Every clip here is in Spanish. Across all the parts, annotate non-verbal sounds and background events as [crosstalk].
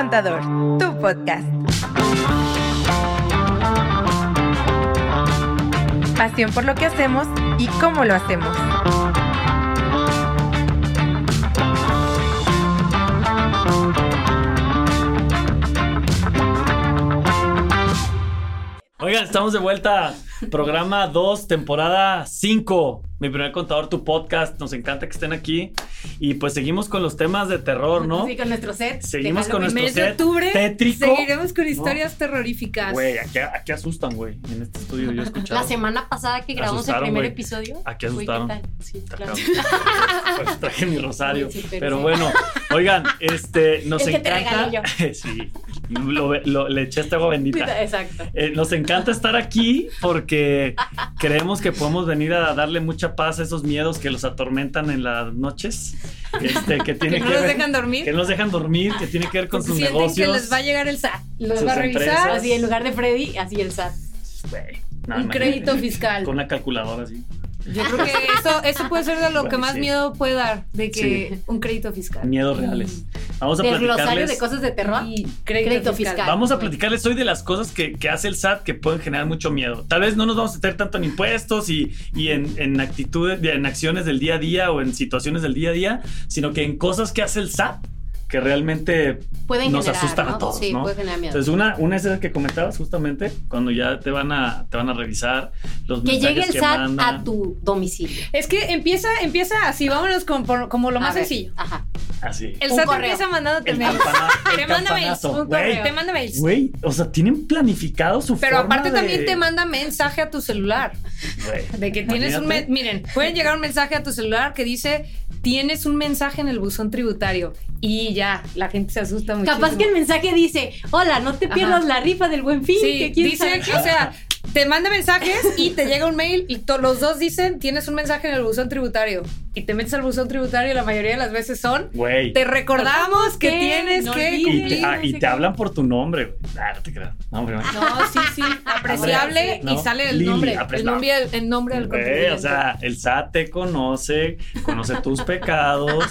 Contador, tu podcast. Pasión por lo que hacemos y cómo lo hacemos. Oigan, estamos de vuelta. Programa 2, temporada 5. Mi primer contador, tu podcast. Nos encanta que estén aquí. Y pues seguimos con los temas de terror, ¿no? Sí, con nuestro set. Seguimos con nuestro mes de set octubre tétrico. seguiremos con historias terroríficas. Güey, aquí, aquí asustan, güey. En este estudio yo he escuchado. La semana pasada que grabamos el primer güey. episodio. Aquí Güey, ¿qué asustaron. tal? Sí, claro. cabrón. Pues traje mi rosario. Sí, pero pero sí. bueno, oigan, este, nos El que te encanta. regalé [laughs] sí, lo- lo- le eché esta agua bendita. Exacto. Eh, nos encanta estar aquí porque creemos que podemos venir a darle mucha paz a esos miedos que los atormentan en las noches, este, que [laughs] que tiene no que los ver- dejan dormir. que no los dejan dormir, que tiene que ver con porque sus sienten negocios. que les va a llegar el SAT. Los va a revisar. empresas. Así, en lugar de Freddy, así el SAT. No, Un crédito fiscal. Con una calculadora así. Yo creo que eso, eso puede ser de lo que más miedo puede dar, de que un crédito fiscal. Miedos reales. Vamos a platicarles. de cosas de terror. Y Crédito fiscal. Vamos a platicarles hoy de las cosas que, que hace el SAT que pueden generar mucho miedo. Tal vez no nos vamos a meter tanto en impuestos y, y en, en actitudes, en acciones del día a día o en situaciones del día a día, sino que en cosas que hace el SAT que realmente Pueden nos generar, asustan ¿no? a todos, Sí, ¿no? puede generar miedo. Entonces una, una es esa que comentabas justamente cuando ya te van a, te van a revisar los que llegue el SAT mandan. a tu domicilio. Es que empieza, empieza así, vámonos con, por- como lo A más ver, sencillo. Ajá. Así. El Un SAT correo. empieza mandándote El mails. campana- el Te manda mails. campanazo, güey. Te manda mails. Güey, o sea, tienen planificado su Pero forma aparte de- también te manda mensaje a tu celular. Güey, De que tienes un... imagínate. Miren, pueden llegar un mensaje a tu celular que dice, tienes un mensaje en el buzón tributario. Y ya, la gente se asusta mucho. Capaz que el mensaje dice, hola, no te Ajá. pierdas la rifa del buen fin. Sí, que dice, qué". o sea, te manda mensajes y te llega un mail y los dos dicen, tienes un mensaje en el buzón tributario. Y te metes al buzón tributario y la mayoría de las veces son, Güey. te recordamos que que tienes no que Y te, ah, y no sé te hablan por tu nombre, güey. Ah, no te creas. No, hombre, güey. No, sí, sí, apreciable No, y sale el Lili, nombre, el nombre, el nombre del contribuyente. o sea, el SAT te conoce, conoce tus pecados,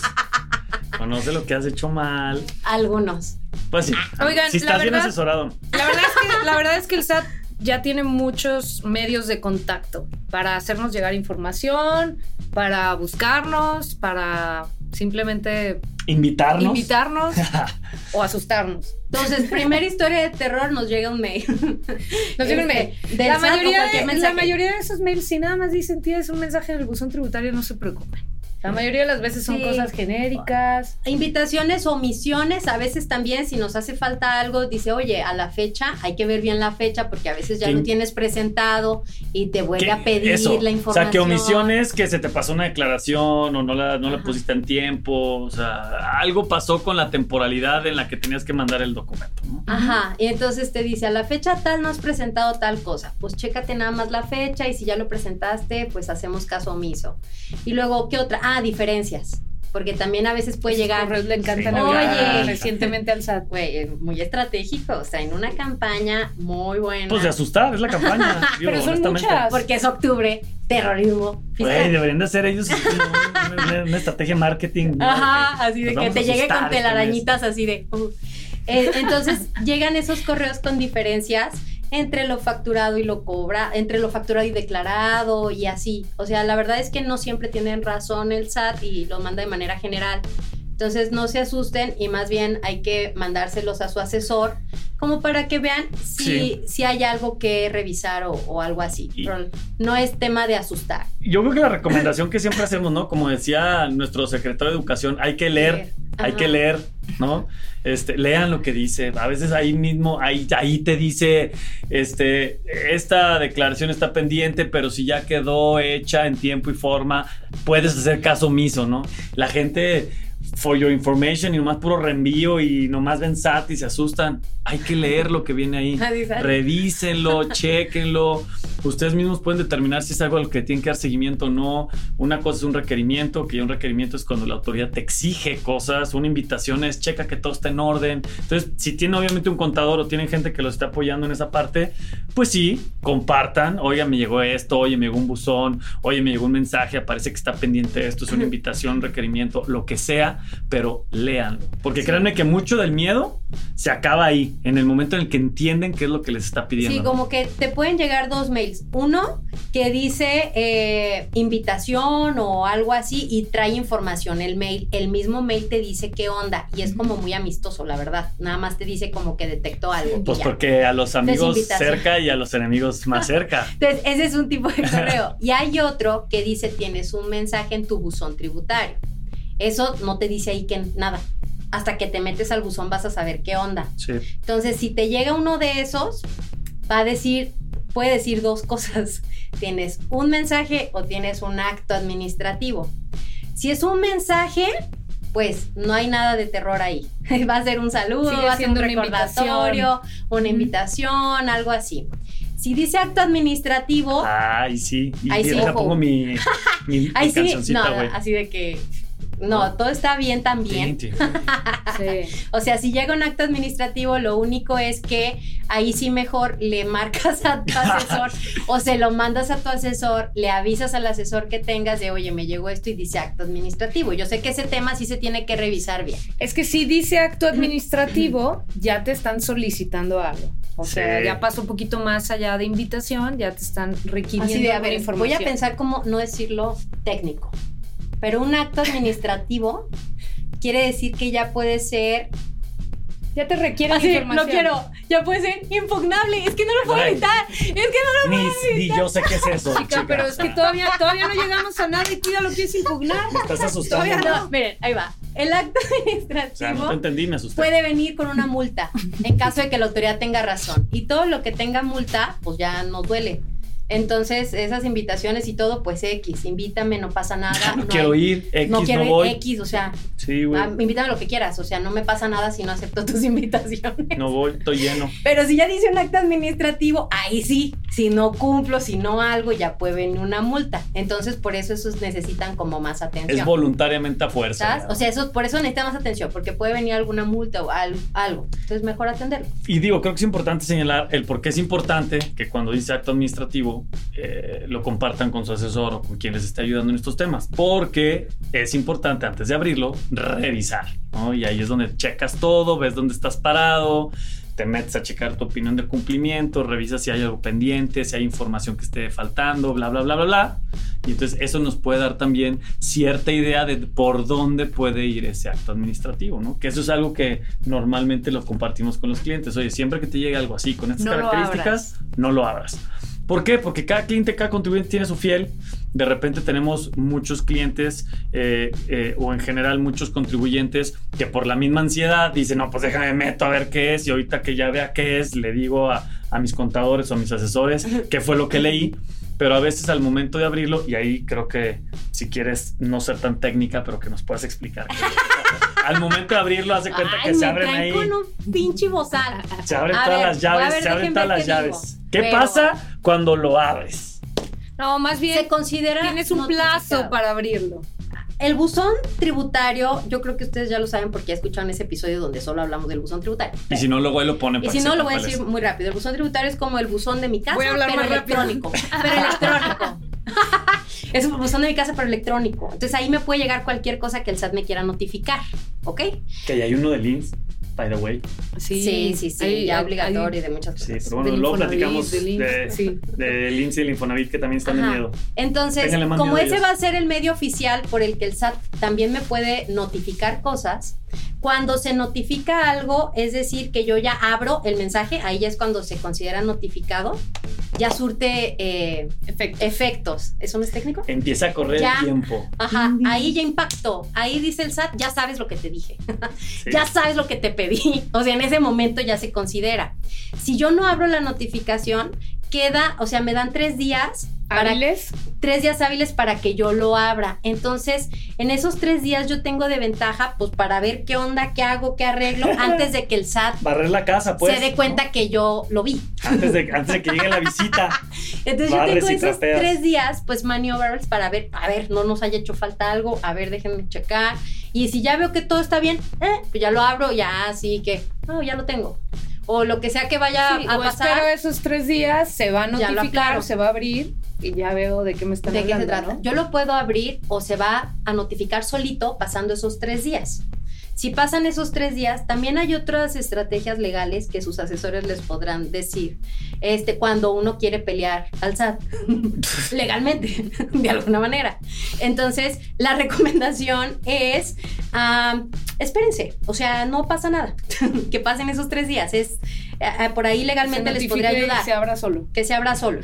conoce lo que has hecho mal. Algunos. Pues sí. Oigan, si la estás bien verdad- asesorado. La verdad es que, la verdad es que el SAT ya tiene muchos medios de contacto para hacernos llegar información, para buscarnos, para simplemente Invitarnos. invitarnos [laughs] o asustarnos. Entonces, primera historia de terror nos llega un mail. [laughs] Nos llega un Este, mail. del La mayoría, de, la mayoría de esos mails, si nada más dicen tienes un mensaje en el buzón tributario, no se preocupen. La mayoría de las veces son Sí. cosas genéricas. Invitaciones o misiones, a veces también, si nos hace falta algo, dice, oye, a la fecha, hay que ver bien la fecha, porque a veces ya ¿Quién- lo tienes presentado y te vuelve ¿Qué? a pedir Eso. la O información. sea, que omisiones, que se te pasó una declaración o no la, no la pusiste en tiempo. O sea, algo pasó con la temporalidad en la que tenías que mandar el documento. ¿no? Ajá, y entonces te dice, a la fecha tal no has presentado tal cosa. Pues chécate nada más la fecha y si ya lo presentaste, pues hacemos caso omiso. Y luego, ¿qué otra? Ah, diferencias. Porque también a veces puede Esos llegar, correos le encantan Sí. a Oye. recientemente al SAT. güey, muy estratégico, o sea, en una campaña muy buena. Pues de asustar, es la campaña. [laughs] digo, Pero son muchas. porque es octubre, terrorismo. Güey, deberían de hacer ellos una, una- una estrategia de marketing. ¿no? Ajá, así de que te llegue con este telarañitas así de... uh. Eh, entonces [laughs] llegan esos correos con diferencias entre lo facturado y lo cobra, entre lo facturado y declarado y así. O sea, la verdad es que no siempre tienen razón el SAT y lo manda de manera general. Entonces no se asusten y más bien hay que mandárselos a su asesor como para que vean si, Sí. si hay algo que revisar o, o algo así. Y- Pero no es tema de asustar. Yo creo que la recomendación que siempre hacemos, ¿no? Como decía nuestro secretario de Educación, hay que leer, Leer. Hay que leer, ¿no? Este, lean lo que dice. A veces ahí mismo, ahí, ahí te dice, este, esta declaración está pendiente, pero si ya quedó hecha en tiempo y forma, puedes hacer caso omiso, ¿no? La gente, for your information, y nomás puro reenvío y nomás ven SAT y se asustan. Hay que leer lo que viene ahí. [laughs] Revísenlo, [laughs] chequenlo. Ustedes mismos pueden determinar si es algo al que tienen que dar seguimiento o no. Una cosa es un requerimiento, que un requerimiento es cuando la autoridad te exige cosas. Una invitación es checa que todo está en orden. Entonces, si tienen obviamente un contador o tienen gente que los está apoyando en esa parte, pues sí, compartan. Oye, me llegó esto, oye, me llegó un buzón, oye, me llegó un mensaje, aparece que está pendiente esto, es una invitación, requerimiento, lo que sea. Pero léanlo. Porque créanme que mucho del miedo se acaba ahí, en el momento en el que entienden qué es lo que les está pidiendo. Sí, como que te pueden llegar dos mails. Uno que dice eh, invitación o algo así y trae información. El mail, el mismo mail te dice qué onda y es como muy amistoso, la verdad. Nada más te dice como que detectó algo. Pues porque a los amigos cerca y a los enemigos más [laughs] cerca. Entonces, ese es un tipo de correo. [laughs] Y hay otro que dice tienes un mensaje en tu buzón tributario. Eso no te dice ahí que nada. Hasta que te metes al buzón vas a saber qué onda. Sí. Entonces, si te llega uno de esos, va a decir, puede decir dos cosas. [laughs] Tienes un mensaje o tienes un acto administrativo. Si es un mensaje, pues no hay nada de terror ahí. [laughs] Va a ser un saludo, Sigue va a ser un una recordatorio, una invitación, algo así. Si dice acto administrativo, Ay, sí. Y Ahí sí, pongo mi, mi, [laughs] ahí mi sí, no, así de que no, todo está bien también. Sí, sí. [laughs] O sea, si llega un acto administrativo, lo único es que ahí sí mejor le marcas a tu asesor [laughs] o se lo mandas a tu asesor, le avisas al asesor que tengas de, oye, me llegó esto y dice acto administrativo. Yo sé que ese tema sí se tiene que revisar bien. Es que si dice acto administrativo, ya te están solicitando algo. O sea, ya pasa un poquito más allá de invitación, ya te están requiriendo Así de, a voy a pensar cómo no decirlo técnico, pero un acto administrativo quiere decir que ya puede ser Ya te requieren Así, información. lo quiero. Ya puede ser impugnable. Es que no lo puedo evitar. Es que no lo Ni, puedo ni evitar. yo sé qué es eso. Chica, pero es que todavía, todavía no llegamos a nada y tú ya lo quieres impugnar. Me estás asustando. Todavía No, miren, ahí va. El acto O sea, no administrativo te entendí, me asusté. puede venir con una multa en caso de que la autoridad tenga razón. Y todo lo que tenga multa, pues ya nos duele. Entonces, esas invitaciones y todo, pues X, invítame, no pasa nada. [laughs] no, no quiero hay- ir, X no no, quiero ir, voy. X, o sea, Sí, güey. ah, invítame lo que quieras, o sea, no me pasa nada si no acepto tus [laughs] invitaciones. No voy, estoy lleno. Pero si ya dice un acto administrativo, ahí sí, si no cumplo, si no algo, ya puede venir una multa. Entonces, por eso esos necesitan como más atención. Es voluntariamente a fuerza. O sea, eso, por eso necesita más atención, porque puede venir alguna multa o al- algo. Entonces, mejor atenderlo. Y digo, creo que es importante señalar el por qué es importante que cuando dice acto administrativo eh, lo compartan con su asesor o con quien les esté ayudando en estos temas. Porque es importante antes de abrirlo revisar. ¿no? Y ahí es donde checas todo, ves dónde estás parado, te metes a checar tu opinión de cumplimiento, revisas si hay algo pendiente, si hay información que esté faltando, bla, bla, bla, bla, bla. Y entonces eso nos puede dar también cierta idea de por dónde puede ir ese acto administrativo, ¿no? Que eso es algo que normalmente lo compartimos con los clientes. Oye, siempre que te llegue algo así con estas No lo características, no lo abras. ¿Por qué? Porque cada cliente, cada contribuyente tiene su fiel. De repente tenemos muchos clientes eh, eh, o en general muchos contribuyentes que por la misma ansiedad dicen, no, pues déjame meto a ver qué es y ahorita que ya vea qué es, le digo a, a mis contadores o a mis asesores qué fue lo que leí. Pero a veces al momento de abrirlo, y ahí creo que si quieres no ser tan técnica, pero que nos puedas explicar. [laughs] al momento de abrirlo, hace cuenta Ay, que se abren traen ahí. con un pinche bozal. Se abren A todas ver, las llaves, ver, se abren todas las llaves. digo. ¿Qué Pero- pasa cuando lo abres? No, más bien Se considera. tienes un plazo para abrirlo. El buzón tributario, yo creo que ustedes ya lo saben porque ya escucharon ese episodio donde solo hablamos del buzón tributario. Y si no, luego ahí lo ponen Y para si no, lo voy a decir muy rápido. El buzón tributario es como el buzón de mi casa, Voy a hablar pero más rápido. electrónico. [laughs] pero electrónico. es un buzón de mi casa, pero electrónico. Entonces ahí me puede llegar cualquier cosa que el SAT me quiera notificar. ¿Ok? Que ya hay uno de links, by the way. Sí, sí, sí. Hay- ya hay- obligatorio y de muchas Sí, cosas. pero bueno, luego platicamos IMSS, de, sí. INSS y el Infonavit que también están de Ajá. miedo. Entonces, como miedo ese va a ser el medio oficial por el que el SAT también me puede notificar cosas, cuando se notifica algo, es decir, que yo ya abro el mensaje, ahí ya es cuando se considera notificado, ya surte eh, Efecto. efectos. ¿Eso no es técnico? Empieza a correr Ya. el tiempo. Ajá, ahí ya impactó. Ahí dice el SAT, ya sabes lo que te dije. Sí. ya sabes lo que te pedí. O sea, en ese momento ya se considera. Si yo no abro la notificación, queda, o sea, me dan tres días para ¿Hábiles? tres días hábiles para que yo lo abra. Entonces, en esos tres días yo tengo de ventaja, pues para ver qué onda, qué hago, qué arreglo, [laughs] antes de que el SAT Barrer la casa, pues. se dé cuenta que yo lo vi. Antes de, antes de que llegue la visita. [laughs] Entonces yo tengo esos trapeas. tres días, pues maniobras para ver, a ver, no nos haya hecho falta algo, a ver, déjenme checar. Y si ya veo que todo está bien, eh, pues ya lo abro, ya así que, no, ya lo tengo. O lo que sea que vaya Sí, a o pasar. espero esos tres días, se va a notificar, aclaro. se va a abrir y ya veo de qué me están ¿De qué se hablando, trata? ¿no? Yo lo puedo abrir o se va a notificar solito pasando esos tres días. Si pasan esos tres días, también hay otras estrategias legales que sus asesores les podrán decir este, cuando uno quiere pelear al SAT [laughs] legalmente, de alguna manera. Entonces, la recomendación es, espérense, o sea, no pasa nada, [laughs] que pasen esos tres días. Es, ah, por ahí legalmente les podría ayudar. se abra solo. Que se abra solo.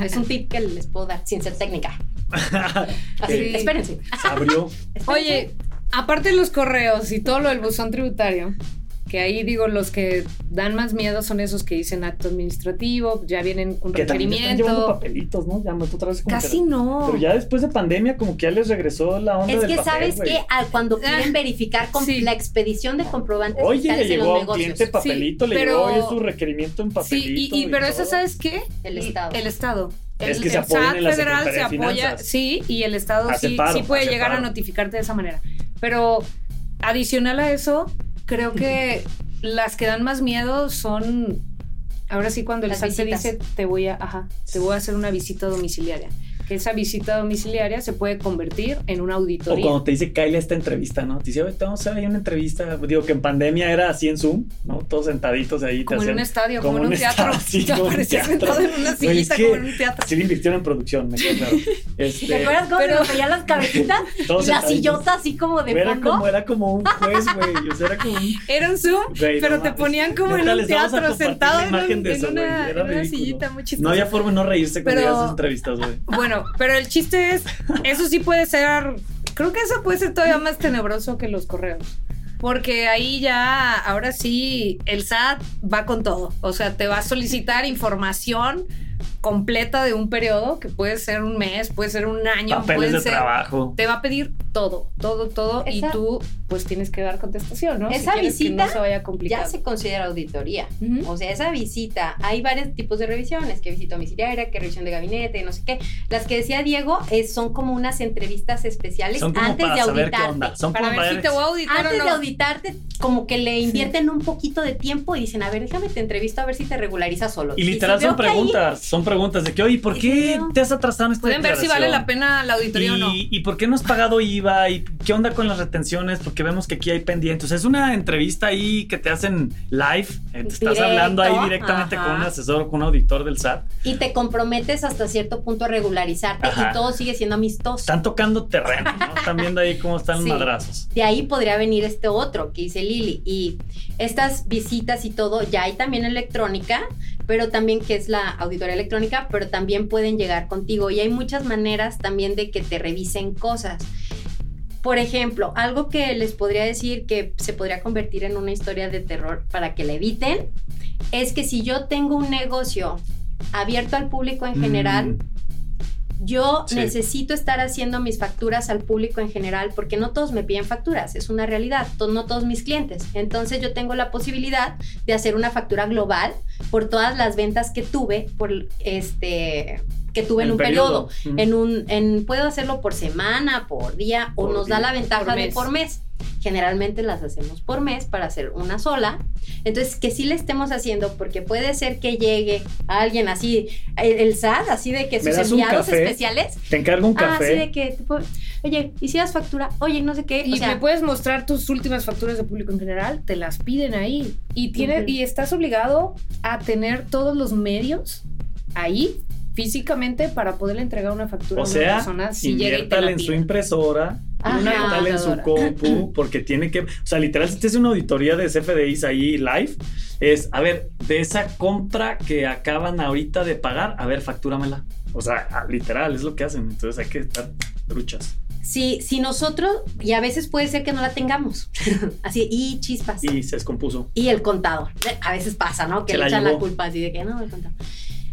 Es un tip que les puedo dar sin ser técnica. [laughs] Así, Sí. espérense. Se abrió. Oye, aparte de los correos y todo lo del buzón tributario, que ahí digo, los que dan más miedo son esos que dicen acto administrativo, ya vienen un Que también están llevando requerimiento. papelitos, ¿no? Ya no, otra vez como Casi que- no. Pero ya después de pandemia, como que ya les regresó la onda Es del que papel, sabes que al- cuando quieren Ah, verificar con sí. la expedición de comprobantes Oye, le en llegó los a un negocios. cliente papelito, le pero- llegó hoy su requerimiento en Sí, papelito. y, y- pero eso. ¿sabes qué? El Estado. El Estado. Es El, que se el apoyan SAT en la federal se apoya, sí, y el Estado Hace sí, paro, sí puede llegar a notificarte de esa manera. Pero adicional a eso, creo que [laughs] las que dan más miedo son ahora sí cuando el SAT te dice te voy a, ajá, te voy a hacer una visita domiciliaria. Que esa visita domiciliaria se puede convertir en una O auditoría. cuando te dice Kyle esta entrevista, ¿no? Te dice, oye, te vamos a ahí una entrevista. Digo que en pandemia era así en Zoom, ¿no? Todos sentaditos ahí. te como en hacían- un estadio, como, en un teatro. estadio, [laughs] sí, Te como en un aparecías teatro. sentado en una Güey, es sillita que como en un teatro. Sí le invirtieron en producción, me queda claro. [laughs] Este, ¿Te acuerdas cómo Pero- se las cabecitas? y la sillota así como de Era fondo. como, era como un juez, güey. O sea, era como un... [laughs] Era un Zoom, Güey, pero no te ponían como en un a teatro, sentado la en, imagen un- de en eso, una, Era en una ridículo. sillita muy chistosa. No había forma de no reírse cuando Pero- veías esas entrevistas, güey. Bueno, pero el chiste es, eso sí puede ser, creo que eso puede ser todavía más tenebroso que los correos. Porque ahí ya, ahora sí, el SAT va con todo. O sea, te va a solicitar información completa de un periodo, que puede ser un mes, puede ser un año, Papeles puede de ser... trabajo. Te va a pedir todo, todo, todo, y tú pues tienes que dar contestación, ¿no? Esa visita no se vaya complicado. Ya se considera auditoría. O sea, esa visita, hay varios tipos de revisiones, que visita domiciliaria, que revisión de gabinete, no sé qué. Las que decía Diego es, son como unas entrevistas especiales Son como antes para de saber qué auditarte. onda. Son Para como ver si te voy a auditar Antes o de auditarte, como que le invierten un poquito de tiempo y dicen, a ver, déjame te entrevisto a ver si te regulariza solo. Y literal si son ahí- preguntas, son preguntas de que, oye, ¿por Y qué te has atrasado en esta Pueden ver si vale la pena la auditoría o no. ¿Y, y por qué no has pagado IVA? ¿Y qué onda con las retenciones? Porque vemos que aquí hay pendientes. Es una entrevista ahí que te hacen live. eh, Te estás Directo, hablando ahí directamente ajá. con un asesor o con un auditor del SAT. Y te comprometes hasta cierto punto a regularizarte Ajá. y todo sigue siendo amistoso. Están tocando terreno, ¿no? Están viendo ahí cómo están Sí. los madrazos. De ahí podría venir este otro que dice Lili. Y estas visitas y todo, ya hay también electrónica, pero también que es la auditoría electrónica, pero también pueden llegar contigo. Y hay muchas maneras también de que te revisen cosas. Por ejemplo, algo que les podría decir que se podría convertir en una historia de terror para que la eviten, es que si yo tengo un negocio abierto al público en general, Mm, yo Sí. necesito estar haciendo mis facturas al público en general porque no todos me piden facturas, es una realidad, no todos mis clientes. Entonces yo tengo la posibilidad de hacer una factura global por todas las ventas que tuve por este que tuve en un periodo. periodo. Mm. En un en puedo hacerlo por semana, por día o Por nos da la ventaja Por de por mes. Generalmente las hacemos por mes para hacer una sola. Entonces, que sí le estemos haciendo, porque puede ser que llegue alguien así, el, el SAT, así de que ¿Me sus enviados café? especiales. Te encargo un Ah, así café. de que, tipo, oye, ¿hicieras factura? Oye, no sé qué. Y o sea, me puedes mostrar tus últimas facturas de público en general, te las piden ahí. Y, tiene, y estás obligado a tener todos los medios ahí físicamente para poderle entregar una factura O a una sea, persona si llega y te inviértale la en su impresora, Ajá. inviértale en su compu, [laughs] porque tiene que, o sea, literal, si te hace una auditoría de CFDIs ahí live, es, a ver, de esa compra que acaban ahorita de pagar, a ver, factúramela. O sea, literal, es lo que hacen, entonces hay que estar truchas. si, si nosotros, y a veces puede ser que no la tengamos, [laughs] así, y chispas. Y se descompuso. y el contador. A veces pasa, ¿no? Que Se le la echan la llevó. culpa así de que no, el contador.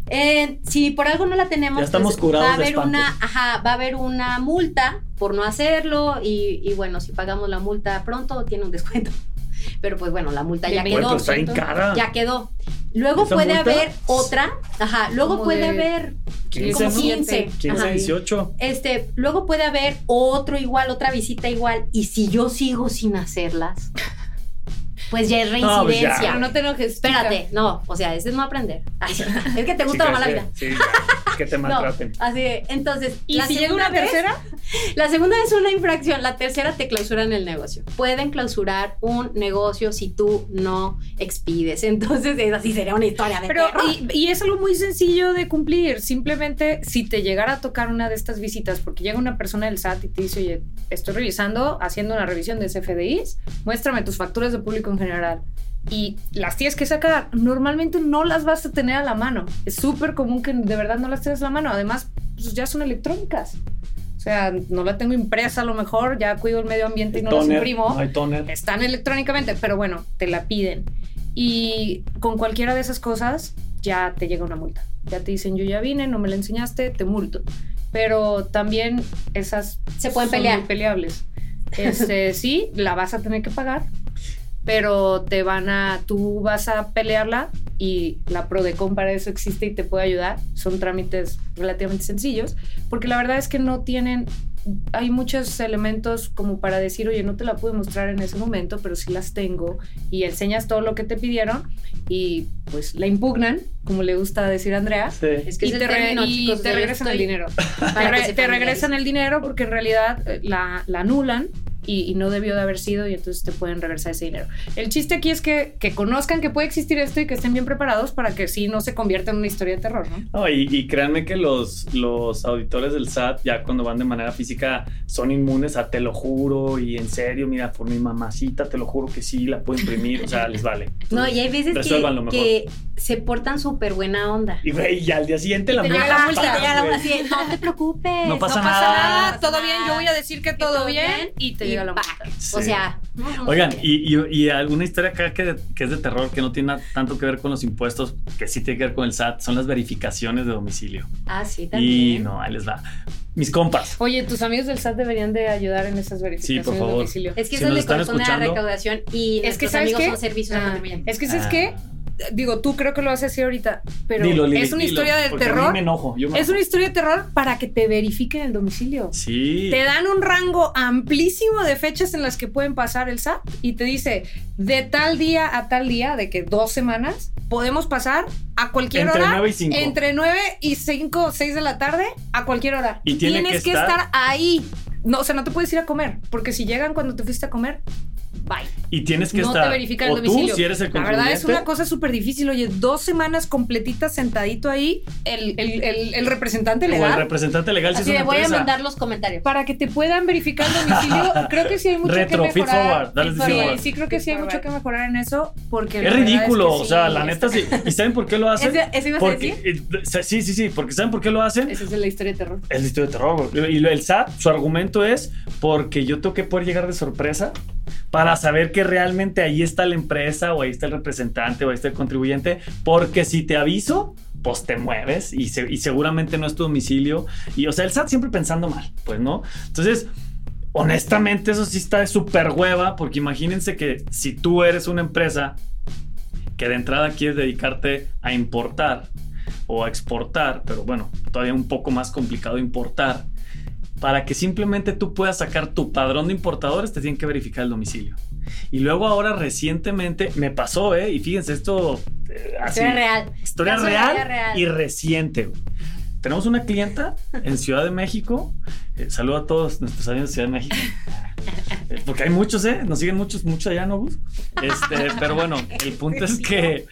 Eh, si por algo no la tenemos, Ya estamos pues, curados va a de haber una, ajá, va a haber una multa por no hacerlo y, y bueno, si pagamos la multa pronto tiene un descuento. [laughs] Pero pues bueno, la multa ya quedó. pues está bien cara. Ya quedó. Luego ¿Esa puede multa? haber otra, ajá, luego Como puede de haber 15, como ¿no? 15. 15, ajá. 18. Este, luego puede haber otro igual, otra visita igual, y si yo sigo sin hacerlas, pues ya es No, pues ya. reincidencia. Pero no te enojes. chica. Espérate, no, o sea, ese es no aprender. Ay, es que te gusta la mala sí, vida. Sí, ya, que te No, maltraten. así de, entonces, ¿Y la si llega una vez- tercera? [laughs] La segunda es una infracción, la tercera te clausuran el negocio. Pueden clausurar un negocio si tú no expides. Entonces, esa sí sería una historia de Pero, y es algo muy sencillo de cumplir. Simplemente, si te llegara a tocar una de estas visitas, porque llega una persona del SAT y te dice, oye, estoy revisando, haciendo una revisión de CFDIs, muéstrame tus facturas de público en general. Y las tienes que sacar. Normalmente no las vas a tener a la mano. Es súper común que de verdad no las tengas a la mano. Además, pues ya son electrónicas. O sea, no la tengo impresa a lo mejor, ya cuido el medio ambiente y no las Toner, imprimo no hay toner. están electrónicamente, pero bueno, te la piden. Y con cualquiera de esas cosas ya te llega una multa. Ya te dicen, yo ya vine, no me la enseñaste, te multo. Pero también esas Se pueden son pelear. peleables. Este, [laughs] sí, la vas a tener que pagar, pero te van a, tú vas a pelearla y la Prodecon para eso existe y te puede ayudar. Son trámites relativamente sencillos, porque la verdad es que no tienen, hay muchos elementos como para decir, oye, no te la pude mostrar en ese momento, pero sí las tengo y enseñas todo lo que te pidieron y pues la impugnan, como le gusta decir a Andrea. Sí. Es que Y te, re- término, y chicos, te yo regresan el dinero. Te, re- regresan el dinero porque en realidad eh, la, la anulan y, y no debió de haber sido y entonces te pueden regresar ese dinero. El chiste aquí es que, que conozcan que puede existir esto y que estén bien preparados para que sí no se convierta en una historia de terror, ¿no? No, y, y créanme que los, los auditores del SAT, ya cuando van de manera física, son inmunes a te lo juro y en serio, mira, por mi mamacita, te lo juro que sí, la puedo imprimir, o sea, [laughs] les vale. No, y hay veces que, mejor. que se portan súper buena onda. Y güey, y al día siguiente la multa. la multa, pagas, Y te llega la multa no te preocupes. No pasa no pasa nada. nada, No todo pasa bien, nada. yo voy a decir que Que todo bien y te llega la. O Sí. sea, Oigan, y, y- y alguna historia acá que, que es de terror, que no tiene nada- tanto que ver con los impuestos, que sí tiene que ver con el SAT, son las verificaciones de domicilio. Ah, sí, Y también. no, ahí les va. Mis compas. Oye, tus amigos del SAT deberían de ayudar en esas verificaciones por de favor. domicilio. Es que Si eso le corresponde a la recaudación y Es que, nuestros ¿sabes amigos qué? son servicios Ah, es que, ¿sabes Ah. qué? Digo, tú creo que lo haces así ahorita, pero Dilo, Lili, es una dilo, historia de a mí terror. me enojo. yo me Es una historia de terror para que te verifiquen el domicilio. Sí. Te dan un rango amplísimo de fechas en las que pueden pasar el SAT y te dice de tal día a tal día, de que dos semanas, podemos pasar a cualquier Entre hora. 9 y 5. Entre 9 y 5 o 6 de la tarde a cualquier hora. Y tiene Tienes que estar ahí. No, o sea, no te puedes ir a comer, porque si llegan cuando te fuiste a comer, bye. Y tienes que no estar. te verifican el o domicilio. tú, si eres el la verdad es una cosa súper difícil. Oye, dos semanas completitas sentadito ahí, el, el- el- el representante O el legal. representante legal si Así es de una voy a mandar los comentarios. para que te puedan verificar el domicilio, [laughs] creo que sí hay mucho Retro, que mejorar. forward, dale Sí, forward. sí, creo que sí hay mucho que mejorar en eso, porque Es ridículo, que o sea, la neta sí. ¿Y saben por qué lo hacen? ¿Ese- ese ibas a porque, eh, sí, sí, sí, porque ¿saben por qué lo hacen? Esa es la historia de terror. Es la historia de terror. Y el SAT, su argumento es porque yo tengo que poder llegar de sorpresa para saber que realmente ahí está la empresa o ahí está el representante o ahí está el contribuyente. Porque si te aviso, pues te mueves y, se- y seguramente no es tu domicilio. Y o sea, el SAT siempre pensando mal, pues no. Entonces, honestamente, eso sí está de súper hueva porque imagínense que si tú eres una empresa que de entrada quieres dedicarte a importar o a exportar, pero bueno, todavía un poco más complicado importar, para que simplemente tú puedas sacar tu padrón de importadores, te tienen que verificar el domicilio. Y luego ahora recientemente me pasó, ¿eh? Y fíjense, esto... eh, así, Historia real. Historia real, real. y reciente. Tenemos una clienta en Ciudad de México. Eh, saludo a todos nuestros amigos de Ciudad de México. Eh, Porque hay muchos, ¿eh? Nos siguen muchos, muchos allá, ¿no, Gus? Este, pero bueno, el punto es que,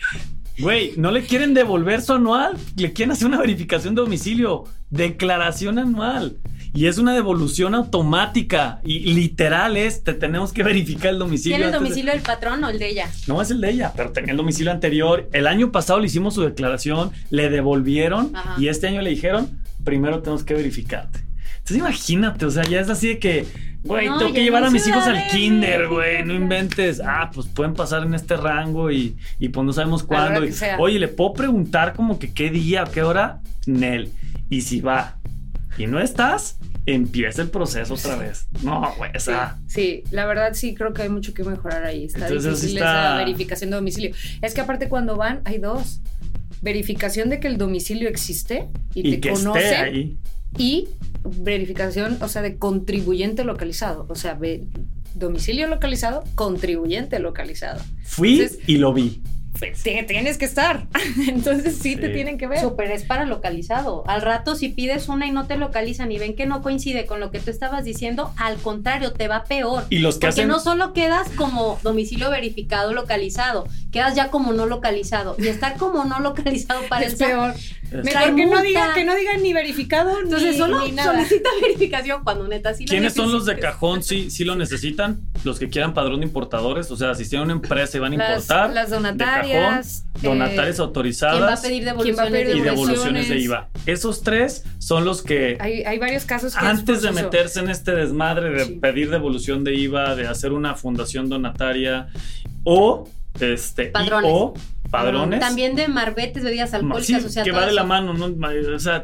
güey, no le quieren devolver su anual. Le quieren hacer una verificación de domicilio. Declaración anual. Y es una devolución automática. Y literal es, te tenemos que verificar el domicilio. ¿Tiene el de- domicilio del patrón o el de ella? no es el de ella, pero tenía el domicilio anterior. El año pasado le hicimos su declaración, le devolvieron Ajá. y este año le dijeron, primero tenemos que verificarte. Entonces imagínate, o sea, ya es así de que, güey, No, tengo que llevar no a mis hijos al kinder, güey. no inventes. Ah, pues pueden pasar en este rango y, y pues no sabemos cuándo. Y. Oye, ¿le puedo preguntar como que qué día o qué hora? Nel. Y si va y no estás, empieza el proceso otra vez. No, güey, o sea... Sí, la verdad sí creo que hay mucho que mejorar ahí. Está Entonces, sí difícil está- esa verificación de domicilio. Es que aparte cuando van hay dos. Verificación de que el domicilio existe y, Y te que esté ahí. y verificación, o sea, de contribuyente localizado. O sea, domicilio localizado, contribuyente localizado. Fui Entonces- y lo vi. Pues, te- tienes que estar. [laughs] Entonces sí, te tienen que ver. Súper es para localizado. Al rato, si pides una y no te localizan y ven que no coincide con lo que tú estabas diciendo, al contrario, te va peor. Y los que Porque hacen. no solo quedas como domicilio verificado localizado, quedas ya como no localizado. Y estar como no localizado para es el peor. Mejor que no, que digan ni verificado Entonces ni, solo ni nada. solicita [laughs] verificación cuando neta sí lo ¿Quiénes son los de cajón? Sí, sí lo necesitan. Los que quieran padrón de importadores. O sea, si tienen una empresa y van a importar. las de donatarias, cajón, donatarias eh, ¿Quién va a autorizadas pedir ¿Quién va a devoluciones? pedir de y devoluciones de? IVA. Esos tres son los que Hay, hay varios casos que es antes de meterse en este desmadre de Sí. pedir devolución de IVA, de hacer una fundación donataria o este y- Padrones. o padrones También de marbetes, bebidas alcohólicas, sí, o sea, que va de la mano, ¿no? O sea,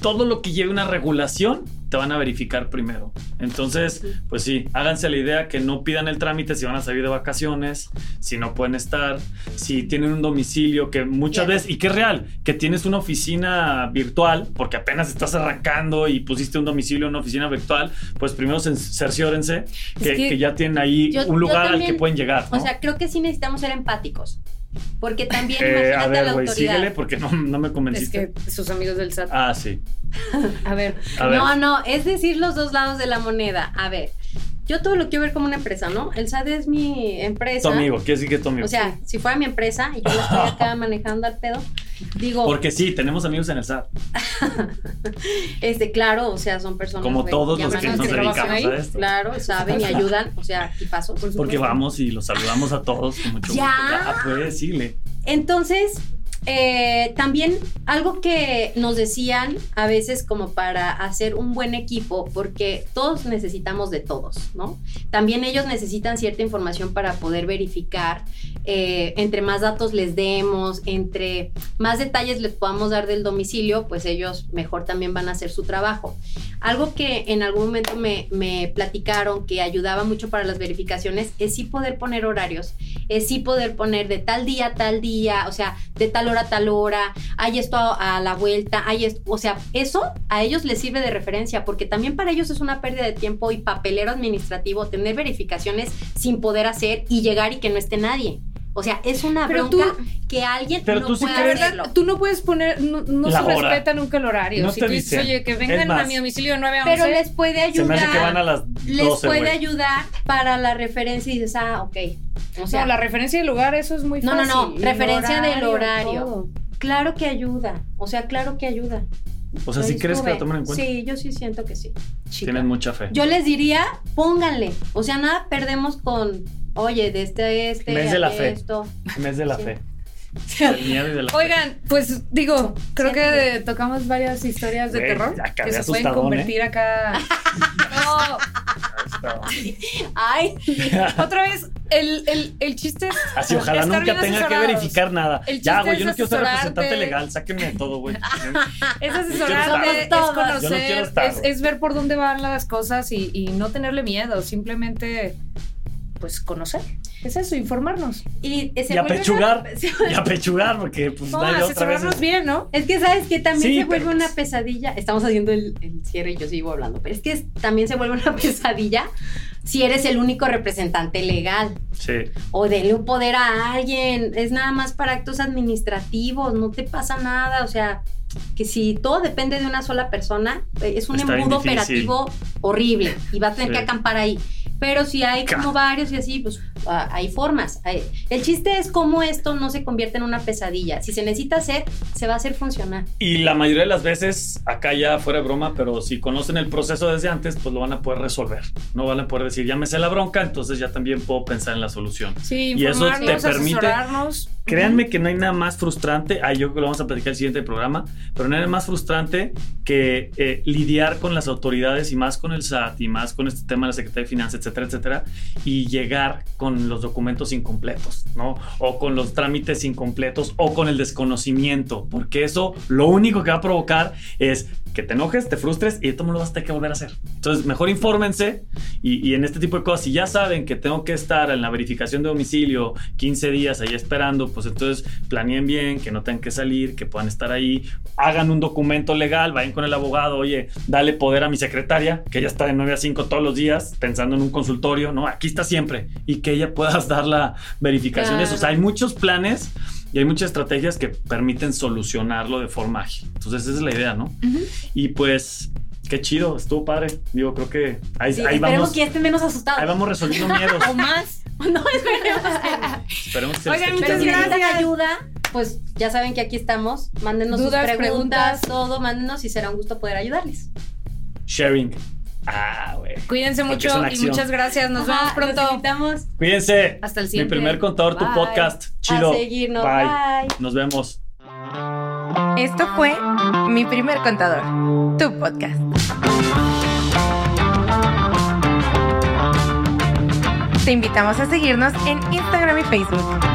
todo lo que lleve una regulación te van a verificar primero. Entonces, pues sí, háganse la idea que no pidan el trámite si van a salir de vacaciones, si no pueden estar, si tienen un domicilio que muchas veces, y que es real, que tienes una oficina virtual, porque apenas estás arrancando y pusiste un domicilio en una oficina virtual, pues primero cer- cerciórense que, que que ya tienen ahí yo- un lugar al que pueden llegar. ¿no? O sea, creo que sí necesitamos ser empáticos. Porque también Eh, imagínate a a, ver, la güey, autoridad. síguele porque no, no me Es convenciste. que sus amigos del SAT. Ah, sí. [laughs] A ver, A ver. No, no, es decir los dos lados de la moneda. A ver, yo todo lo quiero ver como una empresa, ¿no? El SAT es mi empresa. Tu amigo, quiere decir que es tu amigo. O sea, si fuera mi empresa y yo la estoy acá [laughs] manejando al pedo, digo, Porque sí, tenemos amigos en el SAT. [laughs] este, claro, o sea, son personas Como todos los que nos dedicamos a esto. Claro, saben y ayudan, o sea, y pasos. por Porque vamos y los saludamos a todos con mucho Ya. gusto. Ya, pues, síguele. Entonces, eh, también algo que nos decían a veces como para hacer un buen equipo, porque todos necesitamos de todos, ¿no? También ellos necesitan cierta información para poder verificar. eh, entre más datos les demos, entre más detalles les podamos dar del domicilio, pues ellos mejor también van a hacer su trabajo. Algo que en algún momento me, me platicaron que ayudaba mucho para las verificaciones es sí poder poner horarios, es sí poder poner de tal día tal día, o sea, de tal hora a tal hora, hay esto a, a la vuelta, hay esto, o sea, eso a ellos les sirve de referencia, porque también para ellos es una pérdida de tiempo y papelero administrativo tener verificaciones sin poder hacer y llegar y que no esté nadie. O sea, es una Pero bronca tú- que alguien Pero no tú sí puede De verdad, hacerlo. tú no puedes poner, no, no La se hora. respeta nunca el horario. No si te tú dices, oye, que vengan a mi domicilio de 9 a 11. Pero les puede Se ayudar. me hace que van a las 12, les puede ayudar para la referencia y dices, ah, ok. O sea, no, la referencia del lugar, eso es muy No, no, fácil. no, El referencia del horario. todo. claro que ayuda. O sea, claro que ayuda. O sea, Yo ¿sí crees que lo toman en cuenta? Sí, yo sí siento que sí. Chica. Tienen mucha fe. Yo les diría, pónganle. O sea, nada perdemos con, oye, de este a este, Mes de la fe. esto. Mes de la Sí. fe. Del miedo y de la fe. Oigan, pues digo, creo Sí, que tocamos varias historias de Güey, terror que se pueden asustadón, convertir acá. [laughs] No, Ay, otra vez, el, el, el chiste es. Así, ojalá estar nunca tenga que verificar nada. El Ya, güey, yo no quiero ser representante legal. Sáquenme de todo, güey. [laughs] Es asesorarte, quiero es conocer, no estar, es, ver por dónde van las cosas y, y no tenerle miedo, simplemente, pues, conocer. Es eso, informarnos. y, se Y apechugar. [laughs] una- Y apechugar, porque pues No, hay otra vez. asesorarnos bien, ¿no? Es que sabes que también Sí, se vuelve pero- una pesadilla. Estamos haciendo el, el cierre y yo sigo hablando, pero es que es- también se vuelve una [laughs] pesadilla si eres el único representante legal Sí. o denle un poder a alguien. Es nada más para actos administrativos, no te pasa nada. O sea, que si todo depende de una sola persona, eh, es un Está embudo operativo horrible y va a tener Sí. que acampar ahí. Pero si hay como varios y así, pues ah, hay formas. Hay- El chiste es cómo esto no se convierte en una pesadilla. Si se necesita hacer, se va a hacer funcionar. Y la mayoría de las veces, acá ya fuera de broma, pero si conocen el proceso desde antes, pues lo van a poder resolver. No van a poder decir, ya me sé la bronca, entonces ya también puedo pensar en la solución. Sí, Y eso te permite- asesorarnos. Créanme que no hay nada más frustrante, ah, yo creo que lo vamos a platicar el siguiente programa, pero no hay nada más frustrante que eh, lidiar con las autoridades y más con el SAT y más con este tema de la Secretaría de Finanzas, etcétera, etcétera, y llegar con los documentos incompletos, ¿no? O con los trámites incompletos o con el desconocimiento, porque eso lo único que va a provocar es que te enojes, te frustres y esto me lo vas a tener que volver a hacer. Entonces, mejor infórmense y, y en este tipo de cosas, si ya saben que tengo que estar en la verificación de domicilio 15 días ahí esperando, pues entonces planeen bien, que no tengan que salir, que puedan estar ahí, hagan un documento legal, vayan con el abogado, oye, dale poder a mi secretaria, que ella está de 9 a 5 todos los días, pensando en un consultorio, ¿no? Aquí está siempre, y que ella pueda [laughs] dar la verificación de eso. O sea, hay muchos planes y hay muchas estrategias que permiten solucionarlo de forma ágil. Entonces, esa es la idea, ¿no? Y pues, qué chido, estuvo padre. Digo, creo que ahí, Sí, ahí esperemos vamos. que estén menos asustados. Ahí vamos resolviendo [laughs] miedos. O más. [laughs] No, esperemos que Esperemos que Oigan, quite si gracias. necesitan ayuda, pues ya saben que aquí estamos. Mándenos Dudas, sus preguntas, preguntas. todo, mándenos y será un gusto poder ayudarles. Sharing. Ah, güey. Cuídense Porque mucho y muchas gracias. Nos Ajá, vemos pronto. Invitamos Cuídense. Hasta el Mi siguiente. primer contador, tu podcast. Chido. a seguirnos. Bye. Bye. Nos vemos. Esto fue Mi Primer Contador, tu podcast. Te invitamos a seguirnos en Instagram y Facebook.